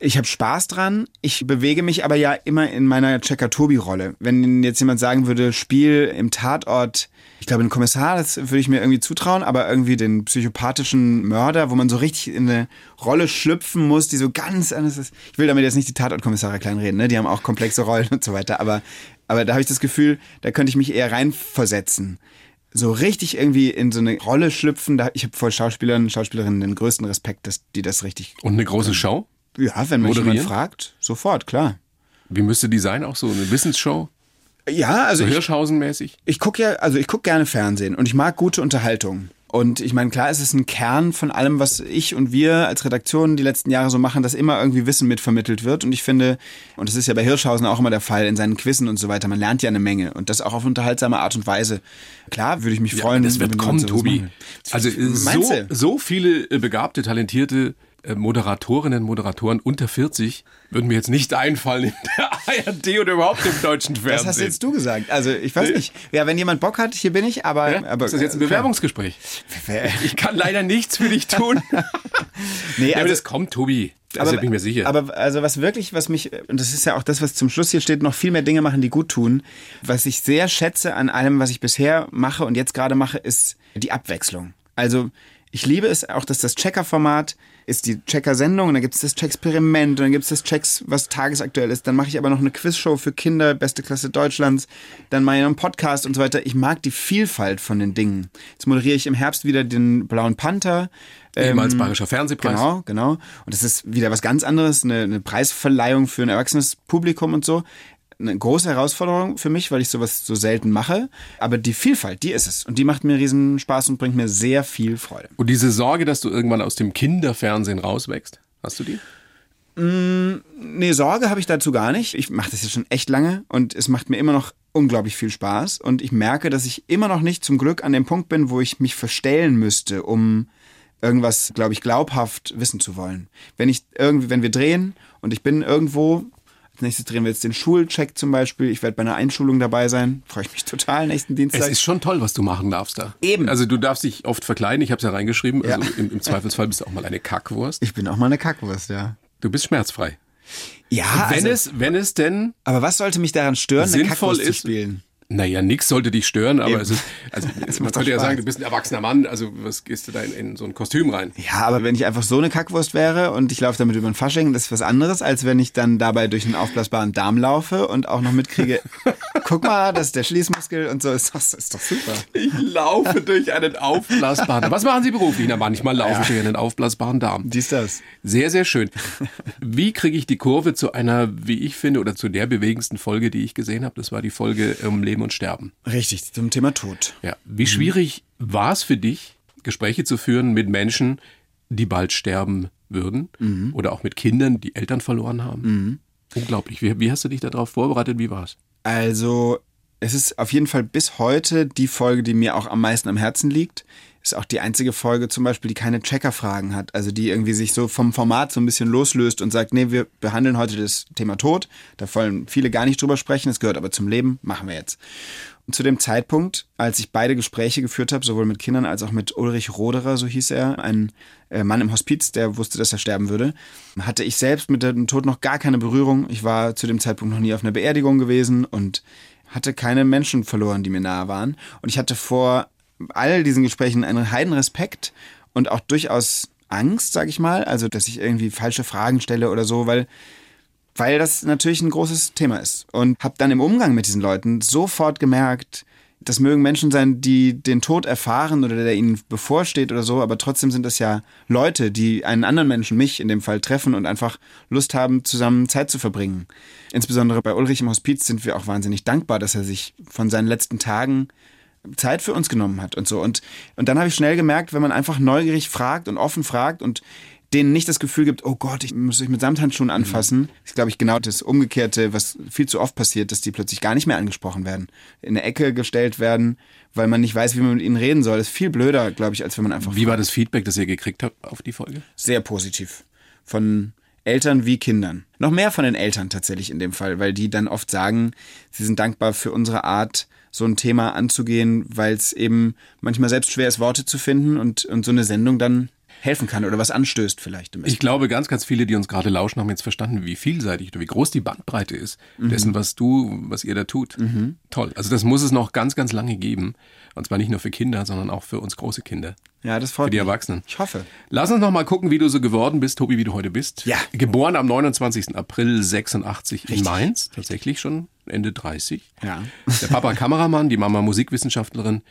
Ich habe Spaß dran. Ich bewege mich aber ja immer in meiner Checker-Tobi-Rolle. Wenn jetzt jemand sagen würde, Spiel im Tatort, ich glaube, einen Kommissar, das würde ich mir irgendwie zutrauen, aber irgendwie den psychopathischen Mörder, wo man so richtig in eine Rolle schlüpfen muss, die so ganz anders ist. Ich will damit jetzt nicht die Tatortkommissare kleinreden, ne? Die haben auch komplexe Rollen und so weiter. Aber, aber da habe ich das Gefühl, da könnte ich mich eher reinversetzen. So richtig irgendwie in so eine Rolle schlüpfen. Da, ich habe vor Schauspielern und Schauspielerinnen den größten Respekt, dass die das richtig Und eine große Show? Ja, wenn mich jemand fragt, sofort, klar. Wie müsste die sein? Auch so eine Wissensshow? Ja, also So ich, Hirschhausen-mäßig? ich gucke ja, also ich gucke gerne Fernsehen und ich mag gute Unterhaltung. Und ich meine, klar ist es ein Kern von allem, was ich und wir als Redaktion die letzten Jahre so machen, dass immer irgendwie Wissen mitvermittelt wird. Und ich finde, und das ist ja bei Hirschhausen auch immer der Fall, in seinen Quizzen und so weiter, man lernt ja eine Menge und das auch auf unterhaltsame Art und Weise. Klar, würde ich mich freuen. das wird kommen, Tobi. Also so, so viele äh, begabte, talentierte Moderatorinnen, Moderatoren unter 40 würden mir jetzt nicht einfallen in der ARD oder überhaupt im deutschen Fernsehen. Das hast jetzt du gesagt. Also ich weiß nicht. Ja, wenn jemand Bock hat, hier bin ich, aber. Ja? aber ist das jetzt ein äh, Bewerbungsgespräch? Ich kann leider nichts für dich tun. Nee, Ja, aber also, das kommt, Tobi. Also bin ich mir sicher. Aber also was wirklich, was mich, und das ist ja auch das, was zum Schluss hier steht, noch viel mehr Dinge machen, die gut tun. Was ich sehr schätze an allem, was ich bisher mache und jetzt gerade mache, ist die Abwechslung. Also ich liebe es auch, dass das Checker-Format ist die Checker-Sendung und dann gibt es das Check-Experiment und dann gibt es das Checks, was tagesaktuell ist. Dann mache ich aber noch eine Quizshow für Kinder, beste Klasse Deutschlands. Dann mache ich noch einen Podcast und so weiter. Ich mag die Vielfalt von den Dingen. Jetzt moderiere ich im Herbst wieder den Blauen Panther. Ehemals Bayerischer Fernsehpreis. Genau, genau. Und das ist wieder was ganz anderes, eine, eine Preisverleihung für ein erwachsenes Publikum und so. Eine große Herausforderung für mich, weil ich sowas so selten mache. Aber die Vielfalt, die ist es. Und die macht mir riesen Spaß und bringt mir sehr viel Freude. Und diese Sorge, dass du irgendwann aus dem Kinderfernsehen rauswächst, hast du die? Nee, Sorge habe ich dazu gar nicht. Ich mache das jetzt schon echt lange und es macht mir immer noch unglaublich viel Spaß. Und ich merke, dass ich immer noch nicht zum Glück an dem Punkt bin, wo ich mich verstellen müsste, um irgendwas, glaube ich, glaubhaft wissen zu wollen. Wenn ich irgendwie, wenn wir drehen und ich bin irgendwo, als nächstes drehen wir jetzt den Schulcheck zum Beispiel. Ich werde bei einer Einschulung dabei sein. Freue ich mich total nächsten Es Dienstag. ist schon toll, was du machen darfst da. Eben. Also du darfst dich oft verkleiden, ich habe es ja reingeschrieben. Also Ja. im, im Zweifelsfall bist du auch mal eine Kackwurst. Ich bin auch mal eine Kackwurst, ja. Du bist schmerzfrei. Ja, wenn, also, es, wenn es denn aber was sollte mich daran stören, eine Kackwurst zu ist- spielen? Naja, nix sollte dich stören, aber Eben. es ist, also man macht doch könnte ja sagen, du bist ein erwachsener Mann, also was gehst du da in, in so ein Kostüm rein? Ja, aber wenn ich einfach so eine Kackwurst wäre und ich laufe damit über den Fasching, das ist was anderes, als wenn ich dann dabei durch einen aufblasbaren Darm laufe und auch noch mitkriege, guck mal, das ist der Schließmuskel und so, ist doch, ist doch super. Ich laufe durch einen aufblasbaren Was machen Sie beruflich? Na, manchmal laufe ich durch einen aufblasbaren Darm. Dies, das. Sehr, sehr schön. Wie kriege ich die Kurve zu einer, wie ich finde, oder zu der bewegendsten Folge, die ich gesehen habe? Das war die Folge um Leben und Sterben. Richtig, zum Thema Tod. Ja. Wie schwierig war es für dich, Gespräche zu führen mit Menschen, die bald sterben würden? Oder auch mit Kindern, die Eltern verloren haben? Unglaublich. Wie, wie hast du dich darauf vorbereitet? Wie war's? Also, es ist auf jeden Fall bis heute die Folge, die mir auch am meisten am Herzen liegt. Ist auch die einzige Folge zum Beispiel, die keine Checker-Fragen hat. Also die irgendwie sich so vom Format so ein bisschen loslöst und sagt, nee, wir behandeln heute das Thema Tod. Da wollen viele gar nicht drüber sprechen. Es gehört aber zum Leben. Machen wir jetzt. Und zu dem Zeitpunkt, als ich beide Gespräche geführt habe, sowohl mit Kindern als auch mit Ulrich Roderer, so hieß er, ein äh, Mann im Hospiz, der wusste, dass er sterben würde, hatte ich selbst mit dem Tod noch gar keine Berührung. Ich war zu dem Zeitpunkt noch nie auf einer Beerdigung gewesen und hatte keine Menschen verloren, die mir nahe waren. Und ich hatte vor all diesen Gesprächen einen heiden Respekt und auch durchaus Angst, sag ich mal, also dass ich irgendwie falsche Fragen stelle oder so, weil weil das natürlich ein großes Thema ist. Und habe dann im Umgang mit diesen Leuten sofort gemerkt, Das mögen Menschen sein, die den Tod erfahren oder der ihnen bevorsteht oder so, aber trotzdem sind das ja Leute, die einen anderen Menschen, mich in dem Fall, treffen und einfach Lust haben, zusammen Zeit zu verbringen. Insbesondere bei Ulrich im Hospiz sind wir auch wahnsinnig dankbar, dass er sich von seinen letzten Tagen Zeit für uns genommen hat und so. Und, und dann habe ich schnell gemerkt, wenn man einfach neugierig fragt und offen fragt und denen nicht das Gefühl gibt, oh Gott, ich muss mich mit Samthandschuhen anfassen, mhm. ist, glaube ich, genau das Umgekehrte, was viel zu oft passiert, dass die plötzlich gar nicht mehr angesprochen werden, in eine Ecke gestellt werden, weil man nicht weiß, wie man mit ihnen reden soll. Das ist viel blöder, glaube ich, als wenn man einfach. Wie fragt. war das Feedback, das ihr gekriegt habt auf die Folge? Sehr positiv. Von Eltern wie Kindern. Noch mehr von den Eltern tatsächlich in dem Fall, weil die dann oft sagen, sie sind dankbar für unsere Art, so ein Thema anzugehen, weil es eben manchmal selbst schwer ist, Worte zu finden und, und so eine Sendung dann helfen kann oder was anstößt vielleicht. ich glaube, ganz, ganz viele, die uns gerade lauschen, haben jetzt verstanden, wie vielseitig oder wie groß die Bandbreite ist mhm. dessen, was du, was ihr da tut. Mhm. Toll. Also das muss es noch ganz, ganz lange geben. Und zwar nicht nur für Kinder, sondern auch für uns große Kinder. Ja, das freut Für die Erwachsenen. Ich hoffe. Lass uns noch mal gucken, wie du so geworden bist, Tobi, wie du heute bist. Ja. Geboren am 29. April 86 Richtig. in Mainz. Tatsächlich schon Ende 30. Ja. Der Papa Kameramann, die Mama Musikwissenschaftlerin.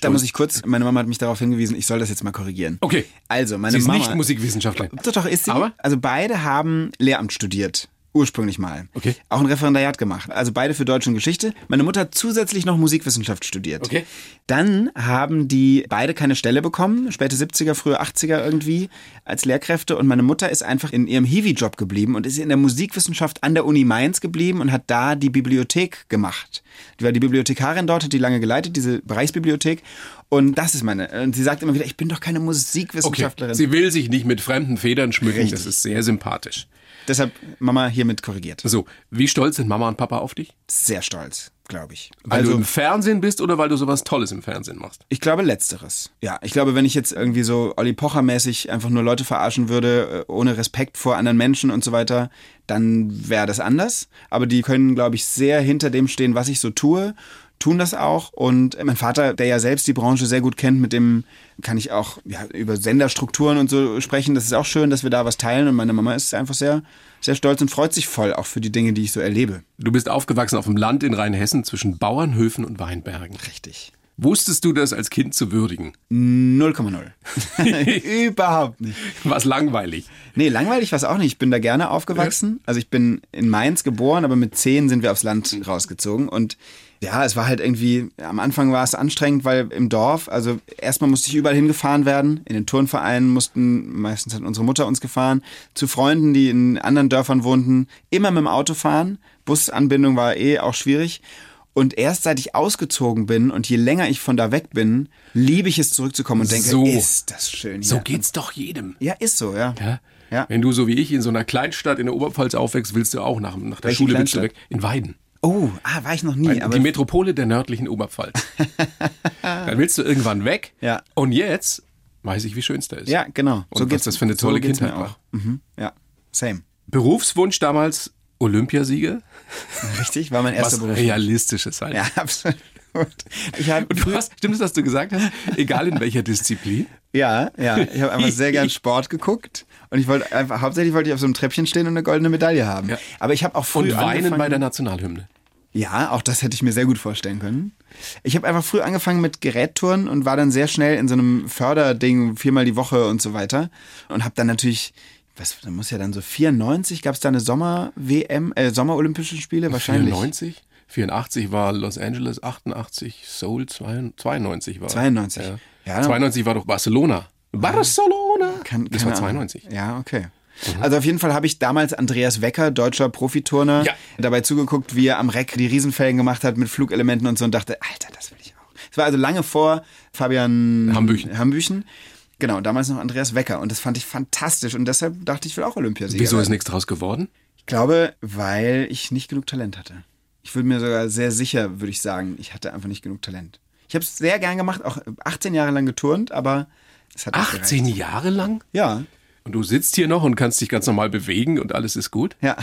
Da muss ich kurz, meine Mama hat mich darauf hingewiesen, ich soll das jetzt mal korrigieren. Okay. Also, meine sie ist Mama. nicht Musikwissenschaftlerin. Doch, doch, ist sie. Aber? Also beide haben Lehramt studiert ursprünglich mal. Okay. Auch ein Referendariat gemacht. Also beide für Deutsch und Geschichte. Meine Mutter hat zusätzlich noch Musikwissenschaft studiert. Okay. Dann haben die beide keine Stelle bekommen, späte 70er, frühe 80er irgendwie, als Lehrkräfte. Und meine Mutter ist einfach in ihrem Hiwi-Job geblieben und ist in der Musikwissenschaft an der Uni Mainz geblieben und hat da die Bibliothek gemacht. Die war die Bibliothekarin dort, hat die lange geleitet, diese Bereichsbibliothek. Und das ist meine. Und sie sagt immer wieder, ich bin doch keine Musikwissenschaftlerin. Okay. Sie will sich nicht mit fremden Federn schmücken. Richtig. Das ist sehr sympathisch. Deshalb Mama hiermit korrigiert. So, wie stolz sind Mama und Papa auf dich? Sehr stolz, glaube ich. Weil also, du im Fernsehen bist oder weil du sowas Tolles im Fernsehen machst? Ich glaube letzteres. Ja, ich glaube, wenn ich jetzt irgendwie so Olli Pocher mäßig einfach nur Leute verarschen würde, äh, ohne Respekt vor anderen Menschen und so weiter, dann wäre das anders. Aber die können, glaube ich, sehr hinter dem stehen, was ich so tue tun das auch. Und mein Vater, der ja selbst die Branche sehr gut kennt, mit dem kann ich auch ja, über Senderstrukturen und so sprechen. Das ist auch schön, dass wir da was teilen. Und meine Mama ist einfach sehr, sehr stolz und freut sich voll auch für die Dinge, die ich so erlebe. Du bist aufgewachsen auf dem Land in Rheinhessen zwischen Bauernhöfen und Weinbergen. Richtig. Wusstest du das als Kind zu würdigen? 0,0. Überhaupt nicht. Was langweilig? Nee, langweilig war es auch nicht. Ich bin da gerne aufgewachsen. Also ich bin in Mainz geboren, aber mit zehn sind wir aufs Land rausgezogen. Und ja, es war halt irgendwie, am Anfang war es anstrengend, weil im Dorf, also erstmal musste ich überall hingefahren werden. In den Turnvereinen mussten, meistens hat unsere Mutter uns gefahren, zu Freunden, die in anderen Dörfern wohnten, immer mit dem Auto fahren. Busanbindung war eh auch schwierig. Und erst seit ich ausgezogen bin und je länger ich von da weg bin, liebe ich es zurückzukommen und denke, so, ist das schön hier. So geht's doch jedem. Ja, ist so, ja. ja. ja. Wenn du so wie ich in so einer Kleinstadt in der Oberpfalz aufwächst, willst du auch nach, nach der Welche Schule willst du weg. In Weiden. Oh, ah, war ich noch nie. die Metropole der nördlichen Oberpfalz. Dann willst du irgendwann weg. Ja. Und jetzt weiß ich, wie schön es da ist. Ja, genau. Und so was das für eine tolle so Kindheit auch. Mhm. Ja, same. Berufswunsch damals Olympiasieger? Richtig, war mein erster Was Beruf. Realistisches halt. Ja, absolut. Und du hast, stimmt es, was du gesagt hast? Egal in welcher Disziplin? Ja, ja. Ich habe einfach sehr gern Sport geguckt und ich wollte einfach, hauptsächlich wollte ich auf so einem Treppchen stehen und eine goldene Medaille haben. Ja. Aber ich habe auch früh Und weinen bei der Nationalhymne. Ja, auch das hätte ich mir sehr gut vorstellen können. Ich habe einfach früh angefangen mit Gerättouren und war dann sehr schnell in so einem Förderding viermal die Woche und so weiter und habe dann natürlich was, da muss ja dann so 94 gab es da eine Sommer-WM, äh, Sommer-Olympischen Spiele wahrscheinlich. 94? 84 war Los Angeles, 88 Seoul, 92 war. 92. Ja. ja 92 war doch Barcelona. Barcelona! Kann, das war 92. Ja, okay. Mhm. Also auf jeden Fall habe ich damals Andreas Wecker, deutscher Profiturner, ja. dabei zugeguckt, wie er am Reck die Riesenfelgen gemacht hat mit Flugelementen und so und dachte, Alter, das will ich auch. Es war also lange vor Fabian Hambüchen. Hambüchen. Genau, damals noch Andreas Wecker und das fand ich fantastisch und deshalb dachte ich, ich will auch Olympiasieger Wieso ist nichts draus geworden? Ich glaube, weil ich nicht genug Talent hatte. Ich würde mir sogar sehr sicher, würde ich sagen, ich hatte einfach nicht genug Talent. Ich habe es sehr gern gemacht, auch 18 Jahre lang geturnt, aber es hat 18 Jahre lang? Ja. Und du sitzt hier noch und kannst dich ganz normal bewegen und alles ist gut? Ja,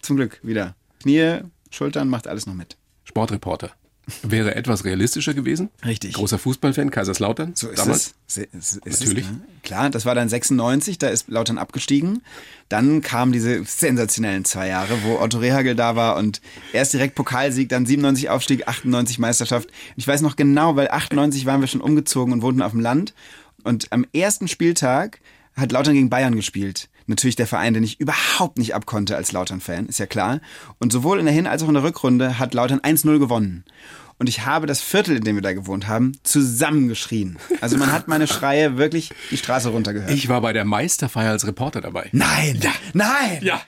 zum Glück wieder. Knie, Schultern, macht alles noch mit. Sportreporter. wäre etwas realistischer gewesen. Richtig. Großer Fußballfan, Kaiserslautern. So ist damals. es. Es ist Natürlich. Es, ne? Klar, das war dann 96, da ist Lautern abgestiegen. Dann kamen diese sensationellen zwei Jahre, wo Otto Rehagel da war und erst direkt Pokalsieg, dann 97 Aufstieg, 98 Meisterschaft. Ich weiß noch genau, weil 98 waren wir schon umgezogen und wohnten auf dem Land. Und am ersten Spieltag hat Lautern gegen Bayern gespielt. Natürlich der Verein, den ich überhaupt nicht abkonnte als Lautern-Fan, ist ja klar. Und sowohl in der Hin- als auch in der Rückrunde hat Lautern 1-0 gewonnen. Und ich habe das Viertel, in dem wir da gewohnt haben, zusammengeschrien. Also man hat meine Schreie wirklich die Straße runtergehört. Ich war bei der Meisterfeier als Reporter dabei. Nein! Ja. Nein! Ja.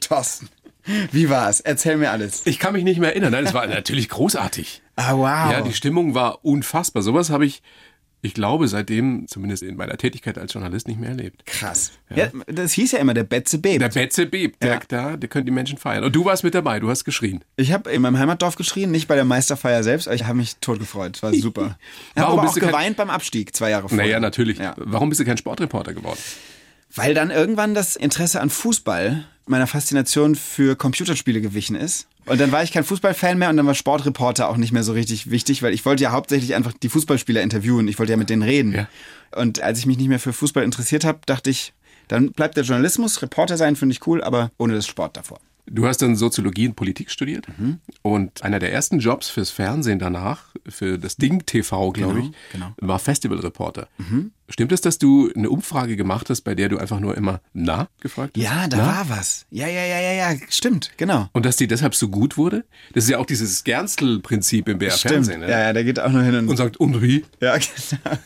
Thorsten, wie war's? Erzähl mir alles. Ich kann mich nicht mehr erinnern. Nein, es war natürlich großartig. Ah, wow. Ja, die Stimmung war unfassbar. Sowas habe ich, ich glaube, seitdem, zumindest in meiner Tätigkeit als Journalist, nicht mehr erlebt. Krass. Ja. das hieß ja immer der Betze bebt. Der Betze bebt, der, Ja. da, der können die Menschen feiern. Und du warst mit dabei, du hast geschrien. Ich habe in meinem Heimatdorf geschrien, nicht bei der Meisterfeier selbst, aber ich habe mich tot gefreut. Es war super. Ich habe Warum aber bist auch du kein- geweint beim Abstieg zwei Jahre vorher. Naja, natürlich. Ja. Warum bist du kein Sportreporter geworden? Weil dann irgendwann das Interesse an Fußball meiner Faszination für Computerspiele gewichen ist. Und dann war ich kein Fußballfan mehr und dann war Sportreporter auch nicht mehr so richtig wichtig, weil ich wollte ja hauptsächlich einfach die Fußballspieler interviewen. Ich wollte ja mit denen reden. Ja. Und als ich mich nicht mehr für Fußball interessiert habe, dachte ich, dann bleibt der Journalismus, Reporter sein finde ich cool, aber ohne das Sport davor. Du hast dann Soziologie und Politik studiert und einer der ersten Jobs fürs Fernsehen danach, für das Ding TV, glaube Genau, ich, genau. war Festivalreporter. Stimmt es, dass du eine Umfrage gemacht hast, bei der du einfach nur immer na gefragt hast? Ja, da Na? war was. Ja, ja, ja, ja, ja, stimmt, genau. Und dass die deshalb so gut wurde? Das ist ja auch dieses Gernstel-Prinzip im BR-Fernsehen. Ja, ja, der geht auch nur hin und, Und sagt, und wie? Ja, genau.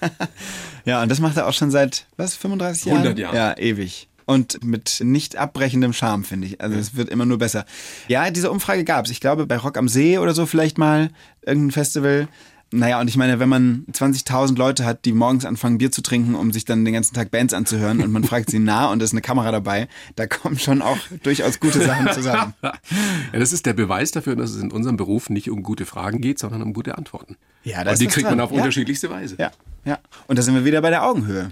ja, und das macht er auch schon seit, was, 35 Jahren? 100 Jahren. Ja, ewig. Und mit nicht abbrechendem Charme, finde ich. Also es wird immer nur besser. Ja, diese Umfrage gab's. Ich glaube, bei Rock am See oder so vielleicht mal, irgendein Festival. Naja, und ich meine, wenn man 20.000 Leute hat, die morgens anfangen, Bier zu trinken, um sich dann den ganzen Tag Bands anzuhören und man fragt sie na und es ist eine Kamera dabei, da kommen schon auch durchaus gute Sachen zusammen. Ja, das ist der Beweis dafür, dass es in unserem Beruf nicht um gute Fragen geht, sondern um gute Antworten. Ja, da Und ist die was kriegt man dran. auf Ja. unterschiedlichste Weise. Ja, ja. Und da sind wir wieder bei der Augenhöhe.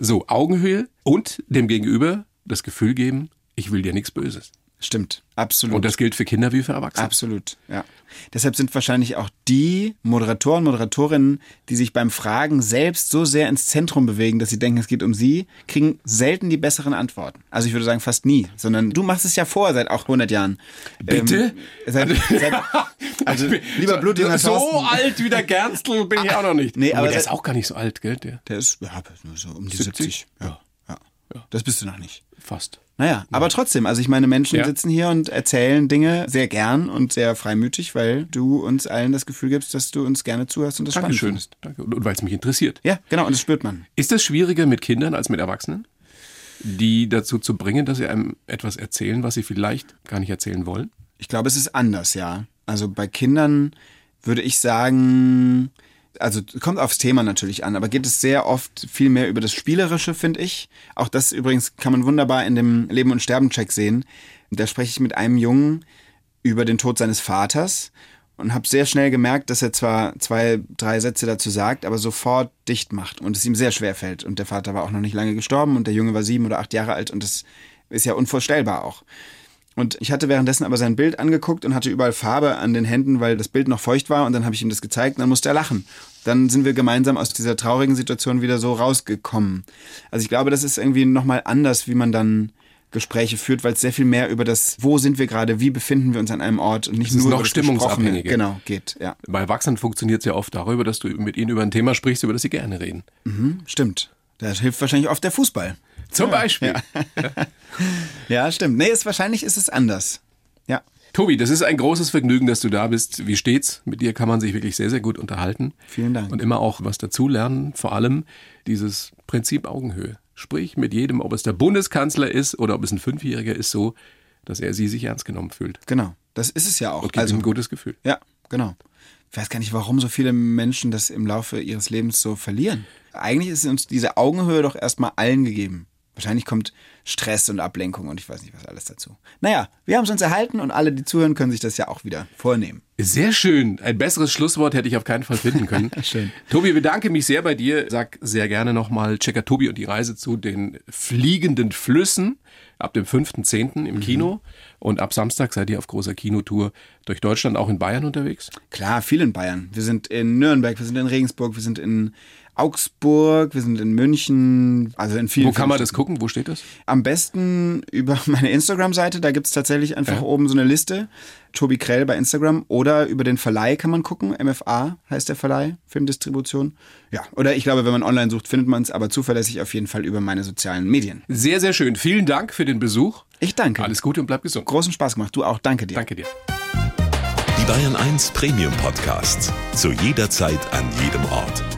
So, Augenhöhe und dem Gegenüber das Gefühl geben, ich will dir nichts Böses. Stimmt, absolut. Und das gilt für Kinder wie für Erwachsene. Absolut, ja. Deshalb sind wahrscheinlich auch die Moderatoren, Moderatorinnen, die sich beim Fragen selbst so sehr ins Zentrum bewegen, dass sie denken, es geht um sie, kriegen selten die besseren Antworten. Also ich würde sagen fast nie, sondern du machst es ja vor seit auch 100 Jahren. Bitte? Ähm, seit, seit, also lieber blutjunger So Thorsten, alt wie der Gernstel bin ich auch noch nicht. Nee, aber aber der ist auch gar nicht so alt, gell? Der der ist ja, nur so um die 70? 70. Ja, ja. Das bist du noch nicht. fast. Naja, aber trotzdem, also ich meine, Menschen Ja. sitzen hier und erzählen Dinge sehr gern und sehr freimütig, weil du uns allen das Gefühl gibst, dass du uns gerne zuhörst und das spannend Dankeschön. findest. Danke. Und, und weil es mich interessiert. Ja, genau, und das spürt man. Ist das schwieriger mit Kindern als mit Erwachsenen? Die dazu zu bringen, dass sie einem etwas erzählen, was sie vielleicht gar nicht erzählen wollen? Ich glaube, es ist anders, ja. Also bei Kindern würde ich sagen, also kommt aufs Thema natürlich an, aber geht es sehr oft viel mehr über das Spielerische, finde ich. Auch das übrigens kann man wunderbar in dem Leben- und Sterben-Check sehen. Da spreche ich mit einem Jungen über den Tod seines Vaters und habe sehr schnell gemerkt, dass er zwar zwei, drei Sätze dazu sagt, aber sofort dicht macht und es ihm sehr schwer fällt. Und der Vater war auch noch nicht lange gestorben und der Junge war sieben oder acht Jahre alt und das ist ja unvorstellbar auch. Und ich hatte währenddessen aber sein Bild angeguckt und hatte überall Farbe an den Händen, weil das Bild noch feucht war. Und dann habe ich ihm das gezeigt und dann musste er lachen. Dann sind wir gemeinsam aus dieser traurigen Situation wieder so rausgekommen. Also ich glaube, das ist irgendwie nochmal anders, wie man dann Gespräche führt, weil es sehr viel mehr über das, wo sind wir gerade, wie befinden wir uns an einem Ort und nicht ist nur noch das stimmungsabhängiger. Genau, geht, ja. Bei Erwachsenen funktioniert es ja oft darüber, dass du mit ihnen über ein Thema sprichst, über das sie gerne reden. Mhm, stimmt. Da hilft wahrscheinlich oft der Fußball. Zum Beispiel. Ja, stimmt. Nee, ist, wahrscheinlich ist es anders. Ja. Tobi, das ist ein großes Vergnügen, dass du da bist. Wie steht's? Mit dir kann man sich wirklich sehr, sehr gut unterhalten. Vielen Dank. Und immer auch was dazulernen. Vor allem dieses Prinzip Augenhöhe. Sprich mit jedem, ob es der Bundeskanzler ist oder ob es ein Fünfjähriger ist, so, dass er sie sich ernst genommen fühlt. Genau. Das ist es ja auch. Und gibt ihm ein gutes Gefühl. Ja, genau. Ich weiß gar nicht, warum so viele Menschen das im Laufe ihres Lebens so verlieren. Eigentlich ist uns diese Augenhöhe doch erstmal allen gegeben. Wahrscheinlich kommt Stress und Ablenkung und ich weiß nicht was alles dazu. Naja, wir haben es uns erhalten und alle, die zuhören, können sich das ja auch wieder vornehmen. Sehr schön. Ein besseres Schlusswort hätte ich auf keinen Fall finden können. Schön. Tobi, bedanke mich sehr bei dir. Sag sehr gerne nochmal Checker Tobi und die Reise zu den fliegenden Flüssen ab dem 5.10. im Kino. Und ab Samstag seid ihr auf großer Kinotour durch Deutschland, auch in Bayern unterwegs. Klar, viel in Bayern. Wir sind in Nürnberg, wir sind in Regensburg, wir sind in Augsburg, wir sind in München, also in vielen. Wo kann man das gucken? Wo steht das? Am besten über meine Instagram-Seite, da gibt's tatsächlich einfach Ja. oben so eine Liste. Tobi Krell bei Instagram oder über den Verleih kann man gucken. MFA heißt der Verleih, Filmdistribution. Ja, oder ich glaube, wenn man online sucht, findet man es, aber zuverlässig auf jeden Fall über meine sozialen Medien. Sehr, sehr schön. Vielen Dank für den Besuch. Ich danke. Alles Gute und bleib gesund. Großen Spaß gemacht. Du auch. Danke dir. Danke dir. Die Bayern 1 Premium Podcasts. Zu jeder Zeit, an jedem Ort.